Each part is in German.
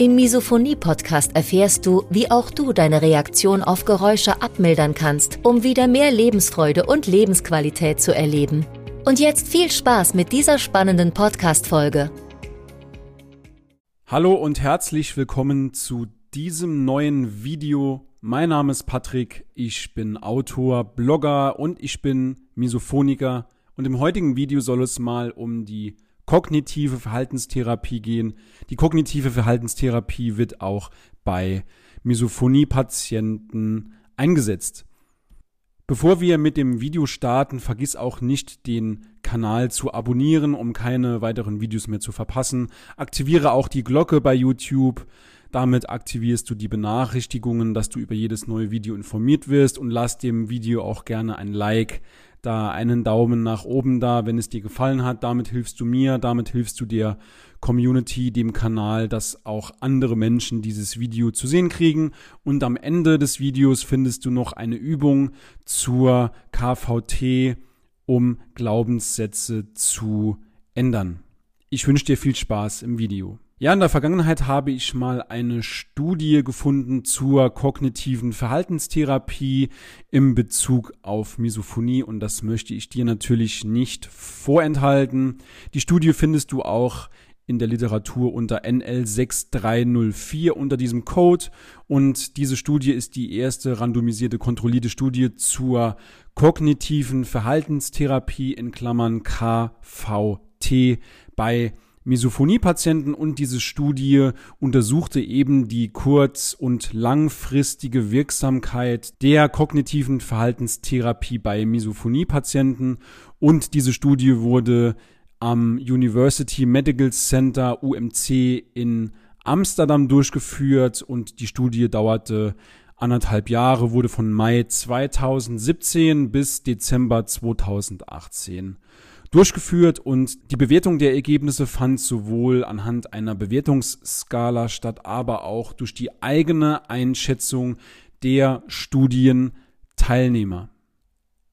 Im Misophonie-Podcast erfährst du, wie auch du deine Reaktion auf Geräusche abmildern kannst, um wieder mehr Lebensfreude und Lebensqualität zu erleben. Und jetzt viel Spaß mit dieser spannenden Podcast-Folge. Hallo und herzlich willkommen zu diesem neuen Video mein Name ist Patrick, ich bin Autor, Blogger und ich bin Misophoniker und im heutigen Video soll es mal um die kognitive Verhaltenstherapie gehen. Die kognitive Verhaltenstherapie wird auch bei Misophonie-Patienten eingesetzt. Bevor wir mit dem Video starten, vergiss auch nicht, den Kanal zu abonnieren, um keine weiteren Videos mehr zu verpassen. Aktiviere auch die Glocke bei YouTube. Damit aktivierst du die Benachrichtigungen, dass du über jedes neue Video informiert wirst und lass dem Video auch gerne ein Like da, einen Daumen nach oben da, wenn es dir gefallen hat. Damit hilfst du mir, damit hilfst du der Community, dem Kanal, dass auch andere Menschen dieses Video zu sehen kriegen. Und am Ende des Videos findest du noch eine Übung zur KVT, um Glaubenssätze zu ändern. Ich wünsche dir viel Spaß im Video. Ja, in der Vergangenheit habe ich mal eine Studie gefunden zur kognitiven Verhaltenstherapie im Bezug auf Misophonie und das möchte ich dir natürlich nicht vorenthalten. Die Studie findest du auch in der Literatur unter NL6304 unter diesem Code und diese Studie ist die erste randomisierte kontrollierte Studie zur kognitiven Verhaltenstherapie in Klammern KVT bei Misophonie-Patienten und diese Studie untersuchte eben die kurz- und langfristige Wirksamkeit der kognitiven Verhaltenstherapie bei Misophonie-Patienten. Und diese Studie wurde am University Medical Center UMC in Amsterdam durchgeführt. Und die Studie dauerte anderthalb Jahre, wurde von Mai 2017 bis Dezember 2018 durchgeführt und die Bewertung der Ergebnisse fand sowohl anhand einer Bewertungsskala statt, aber auch durch die eigene Einschätzung der Studienteilnehmer.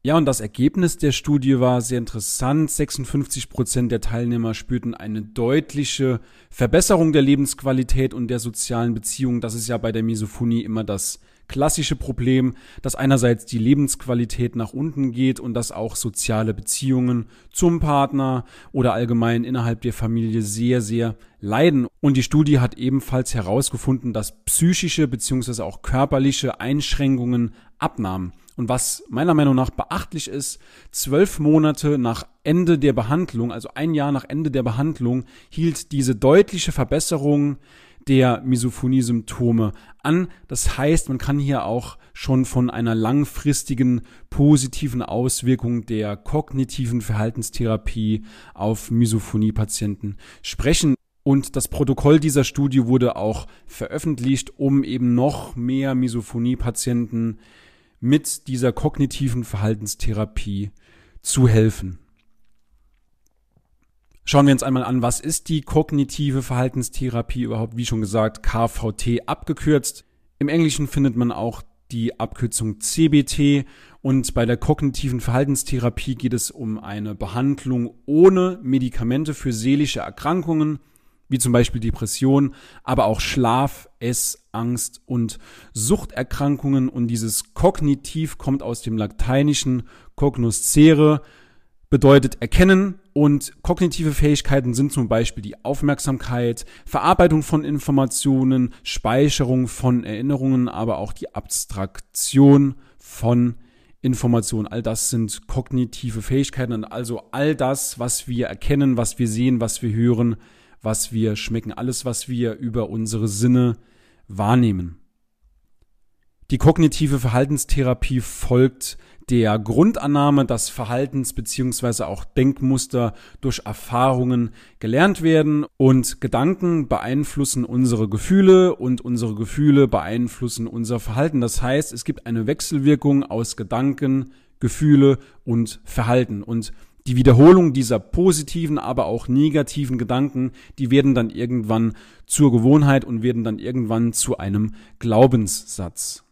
Ja, und das Ergebnis der Studie war sehr interessant. 56 Prozent der Teilnehmer spürten eine deutliche Verbesserung der Lebensqualität und der sozialen Beziehungen. Das ist ja bei der Misophonie immer das klassische Problem, dass einerseits die Lebensqualität nach unten geht und dass auch soziale Beziehungen zum Partner oder allgemein innerhalb der Familie sehr, sehr leiden. Und die Studie hat ebenfalls herausgefunden, dass psychische bzw. auch körperliche Einschränkungen abnahmen. Und was meiner Meinung nach beachtlich ist, zwölf Monate nach Ende der Behandlung, also ein Jahr nach Ende der Behandlung, hielt diese deutliche Verbesserung der Misophonie-Symptome an. Das heißt, man kann hier auch schon von einer langfristigen positiven Auswirkung der kognitiven Verhaltenstherapie auf Misophonie-Patienten sprechen. Und das Protokoll dieser Studie wurde auch veröffentlicht, um eben noch mehr Misophonie-Patienten mit dieser kognitiven Verhaltenstherapie zu helfen. Schauen wir uns einmal an, was ist die kognitive Verhaltenstherapie überhaupt? Wie schon gesagt, KVT abgekürzt. Im Englischen findet man auch die Abkürzung CBT und bei der kognitiven Verhaltenstherapie geht es um eine Behandlung ohne Medikamente für seelische Erkrankungen, wie zum Beispiel Depression, aber auch Schlaf, Ess, Angst und Suchterkrankungen und dieses kognitiv kommt aus dem lateinischen cognoscere, bedeutet erkennen und kognitive Fähigkeiten sind zum Beispiel die Aufmerksamkeit, Verarbeitung von Informationen, Speicherung von Erinnerungen, aber auch die Abstraktion von Informationen. All das sind kognitive Fähigkeiten, also all das, was wir erkennen, was wir sehen, was wir hören, was wir schmecken, alles, was wir über unsere Sinne wahrnehmen. Die kognitive Verhaltenstherapie folgt der Grundannahme, dass Verhaltens- bzw. auch Denkmuster durch Erfahrungen gelernt werden und Gedanken beeinflussen unsere Gefühle und unsere Gefühle beeinflussen unser Verhalten. Das heißt, es gibt eine Wechselwirkung aus Gedanken, Gefühle und Verhalten und die Wiederholung dieser positiven, aber auch negativen Gedanken, die werden dann irgendwann zur Gewohnheit und werden dann irgendwann zu einem Glaubenssatz.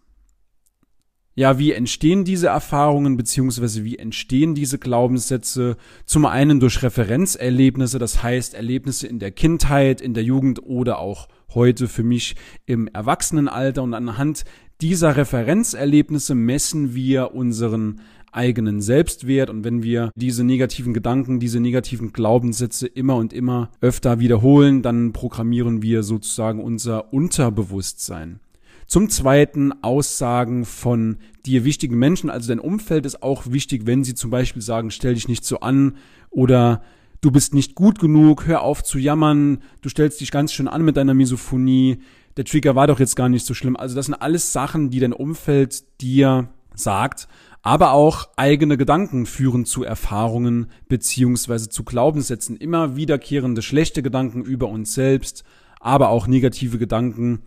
Ja, wie entstehen diese Erfahrungen beziehungsweise wie entstehen diese Glaubenssätze? Zum einen durch Referenzerlebnisse, das heißt Erlebnisse in der Kindheit, in der Jugend oder auch heute für mich im Erwachsenenalter und anhand dieser Referenzerlebnisse messen wir unseren eigenen Selbstwert und wenn wir diese negativen Gedanken, diese negativen Glaubenssätze immer und immer öfter wiederholen, dann programmieren wir sozusagen unser Unterbewusstsein. Zum Zweiten Aussagen von dir wichtigen Menschen. Also dein Umfeld ist auch wichtig, wenn sie zum Beispiel sagen, stell dich nicht so an oder du bist nicht gut genug, hör auf zu jammern, du stellst dich ganz schön an mit deiner Misophonie, der Trigger war doch jetzt gar nicht so schlimm. Also das sind alles Sachen, die dein Umfeld dir sagt, aber auch eigene Gedanken führen zu Erfahrungen beziehungsweise zu Glaubenssätzen. Immer wiederkehrende schlechte Gedanken über uns selbst, aber auch negative Gedanken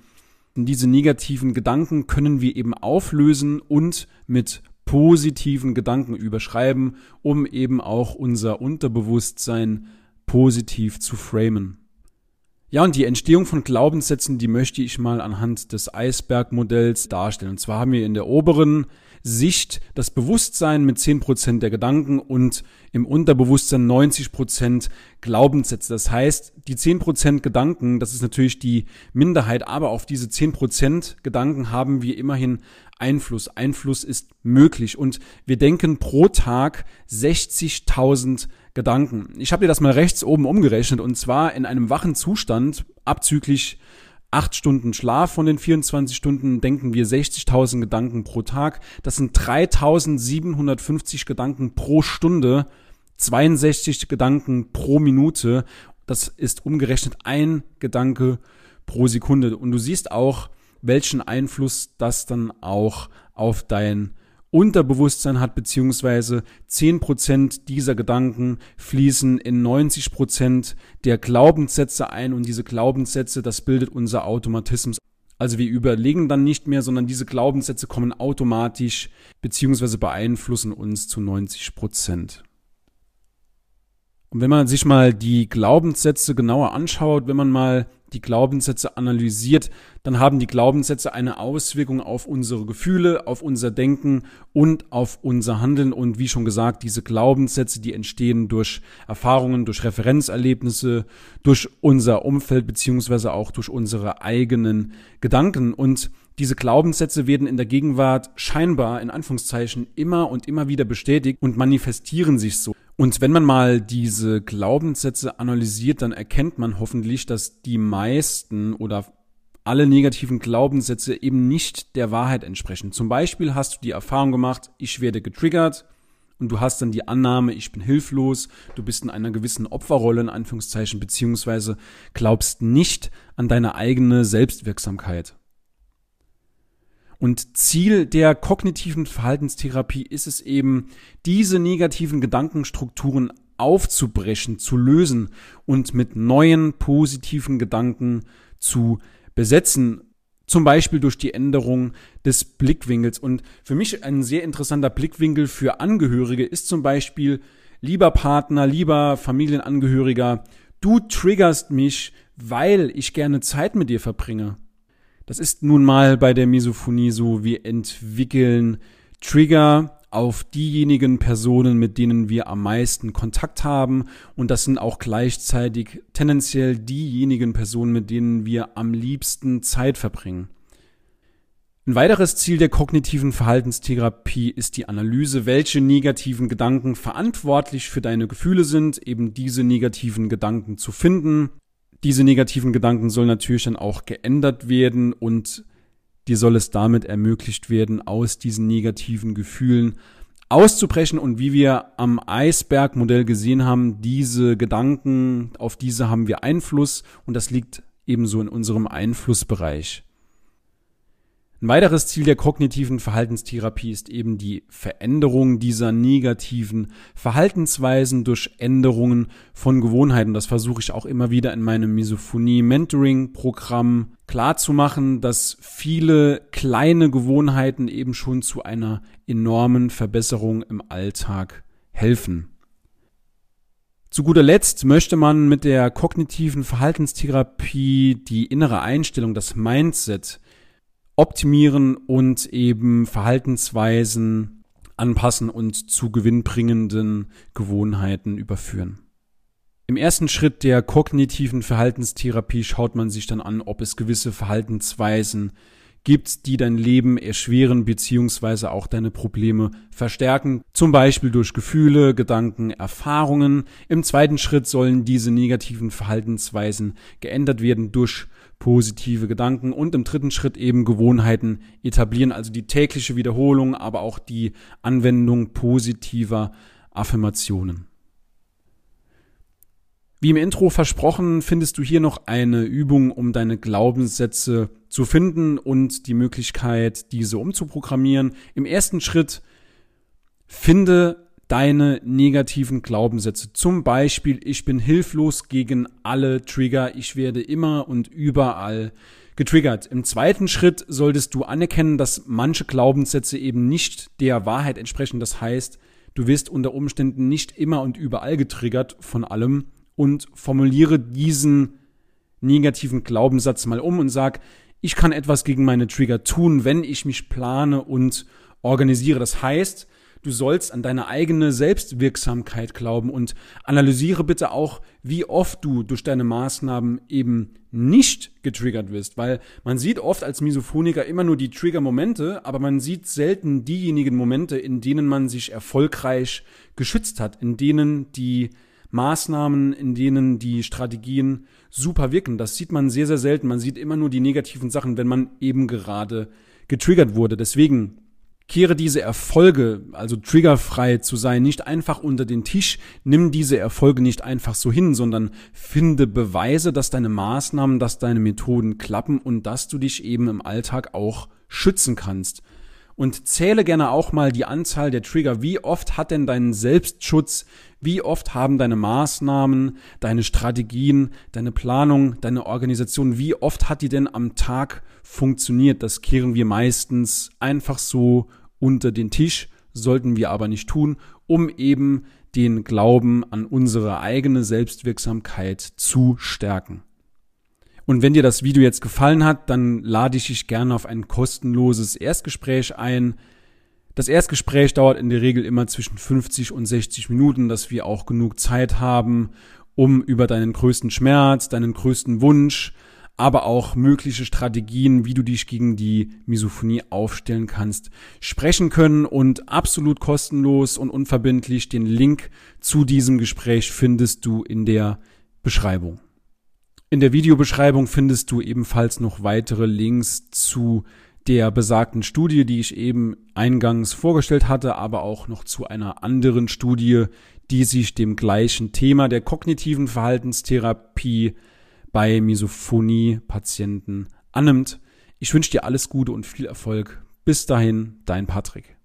diese negativen Gedanken können wir eben auflösen und mit positiven Gedanken überschreiben, um eben auch unser Unterbewusstsein positiv zu framen. Ja, und die Entstehung von Glaubenssätzen, die möchte ich mal anhand des Eisbergmodells darstellen. Und zwar haben wir in der oberen Sicht das Bewusstsein mit 10% der Gedanken und im Unterbewusstsein 90% Glaubenssätze. Das heißt, die 10% Gedanken, das ist natürlich die Minderheit, aber auf diese 10% Gedanken haben wir immerhin Einfluss. Einfluss ist möglich und wir denken pro Tag 60.000 Gedanken. Ich habe dir das mal rechts oben umgerechnet und zwar in einem wachen Zustand abzüglich acht Stunden Schlaf von den 24 Stunden denken wir 60.000 Gedanken pro Tag. Das sind 3.750 Gedanken pro Stunde, 62 Gedanken pro Minute. Das ist umgerechnet ein Gedanke pro Sekunde. Und du siehst auch, welchen Einfluss das dann auch auf dein Unterbewusstsein hat, beziehungsweise 10% dieser Gedanken fließen in 90% der Glaubenssätze ein und diese Glaubenssätze, das bildet unser Automatismus. Also wir überlegen dann nicht mehr, sondern diese Glaubenssätze kommen automatisch beziehungsweise beeinflussen uns zu 90 Und wenn man sich mal die Glaubenssätze genauer anschaut, wenn man mal die Glaubenssätze analysiert, dann haben die Glaubenssätze eine Auswirkung auf unsere Gefühle, auf unser Denken und auf unser Handeln. Und wie schon gesagt, diese Glaubenssätze, die entstehen durch Erfahrungen, durch Referenzerlebnisse, durch unser Umfeld beziehungsweise auch durch unsere eigenen Gedanken. Und diese Glaubenssätze werden in der Gegenwart scheinbar in Anführungszeichen immer und immer wieder bestätigt und manifestieren sich so. Und wenn man mal diese Glaubenssätze analysiert, dann erkennt man hoffentlich, dass die meisten oder alle negativen Glaubenssätze eben nicht der Wahrheit entsprechen. Zum Beispiel hast du die Erfahrung gemacht, ich werde getriggert und du hast dann die Annahme, ich bin hilflos, du bist in einer gewissen Opferrolle in Anführungszeichen, beziehungsweise glaubst nicht an deine eigene Selbstwirksamkeit. Und Ziel der kognitiven Verhaltenstherapie ist es eben, diese negativen Gedankenstrukturen aufzubrechen, zu lösen und mit neuen positiven Gedanken zu besetzen. Zum Beispiel durch die Änderung des Blickwinkels. Und für mich ein sehr interessanter Blickwinkel für Angehörige ist zum Beispiel, lieber Partner, lieber Familienangehöriger, du triggerst mich, weil ich gerne Zeit mit dir verbringe. Das ist nun mal bei der Misophonie so, wir entwickeln Trigger auf diejenigen Personen, mit denen wir am meisten Kontakt haben. Und das sind auch gleichzeitig tendenziell diejenigen Personen, mit denen wir am liebsten Zeit verbringen. Ein weiteres Ziel der kognitiven Verhaltenstherapie ist die Analyse, welche negativen Gedanken verantwortlich für deine Gefühle sind, eben diese negativen Gedanken zu finden diese negativen Gedanken sollen natürlich dann auch geändert werden und dir soll es damit ermöglicht werden, aus diesen negativen Gefühlen auszubrechen und wie wir am Eisbergmodell gesehen haben, diese Gedanken, auf diese haben wir Einfluss und das liegt ebenso in unserem Einflussbereich. Ein weiteres Ziel der kognitiven Verhaltenstherapie ist eben die Veränderung dieser negativen Verhaltensweisen durch Änderungen von Gewohnheiten. Das versuche ich auch immer wieder in meinem Misophonie-Mentoring-Programm klarzumachen, dass viele kleine Gewohnheiten eben schon zu einer enormen Verbesserung im Alltag helfen. Zu guter Letzt möchte man mit der kognitiven Verhaltenstherapie die innere Einstellung, das Mindset optimieren und eben Verhaltensweisen anpassen und zu gewinnbringenden Gewohnheiten überführen. Im ersten Schritt der kognitiven Verhaltenstherapie schaut man sich dann an, ob es gewisse Verhaltensweisen gibt, die dein Leben erschweren beziehungsweise auch deine Probleme verstärken, zum Beispiel durch Gefühle, Gedanken, Erfahrungen. Im zweiten Schritt sollen diese negativen Verhaltensweisen geändert werden durch positive Gedanken und im dritten Schritt eben Gewohnheiten etablieren, also die tägliche Wiederholung, aber auch die Anwendung positiver Affirmationen. Wie im Intro versprochen, findest du hier noch eine Übung, um deine Glaubenssätze zu finden und die Möglichkeit, diese umzuprogrammieren. Im ersten Schritt finde deine negativen Glaubenssätze. Zum Beispiel, ich bin hilflos gegen alle Trigger, ich werde immer und überall getriggert. Im zweiten Schritt solltest du anerkennen, dass manche Glaubenssätze eben nicht der Wahrheit entsprechen. Das heißt, du wirst unter Umständen nicht immer und überall getriggert von allem und formuliere diesen negativen Glaubenssatz mal um und sag, ich kann etwas gegen meine Trigger tun, wenn ich mich plane und organisiere. Das heißt, Du sollst an deine eigene Selbstwirksamkeit glauben und analysiere bitte auch, wie oft du durch deine Maßnahmen eben nicht getriggert wirst, weil man sieht oft als Misophoniker immer nur die Trigger-Momente, aber man sieht selten diejenigen Momente, in denen man sich erfolgreich geschützt hat, in denen die Maßnahmen, in denen die Strategien super wirken. Das sieht man sehr, sehr selten. Man sieht immer nur die negativen Sachen, wenn man eben gerade getriggert wurde. Deswegen Kehre diese Erfolge, also triggerfrei zu sein, nicht einfach unter den Tisch, nimm diese Erfolge nicht einfach so hin, sondern finde Beweise, dass deine Maßnahmen, dass deine Methoden klappen und dass du dich eben im Alltag auch schützen kannst. Und zähle gerne auch mal die Anzahl der Trigger. Wie oft hat denn dein Selbstschutz, wie oft haben deine Maßnahmen, deine Strategien, deine Planung, deine Organisation, wie oft hat die denn am Tag funktioniert? Das kehren wir meistens einfach so unter den Tisch, sollten wir aber nicht tun, um eben den Glauben an unsere eigene Selbstwirksamkeit zu stärken. Und wenn dir das Video jetzt gefallen hat, dann lade ich dich gerne auf ein kostenloses Erstgespräch ein. Das Erstgespräch dauert in der Regel immer zwischen 50 und 60 Minuten, dass wir auch genug Zeit haben, um über deinen größten Schmerz, deinen größten Wunsch, aber auch mögliche Strategien, wie du dich gegen die Misophonie aufstellen kannst, sprechen können und absolut kostenlos und unverbindlich. Den Link zu diesem Gespräch findest du in der Beschreibung. In der Videobeschreibung findest du ebenfalls noch weitere Links zu der besagten Studie, die ich eben eingangs vorgestellt hatte, aber auch noch zu einer anderen Studie, die sich dem gleichen Thema der kognitiven Verhaltenstherapie bei Misophonie-Patienten annimmt. Ich wünsche dir alles Gute und viel Erfolg. Bis dahin, dein Patrick.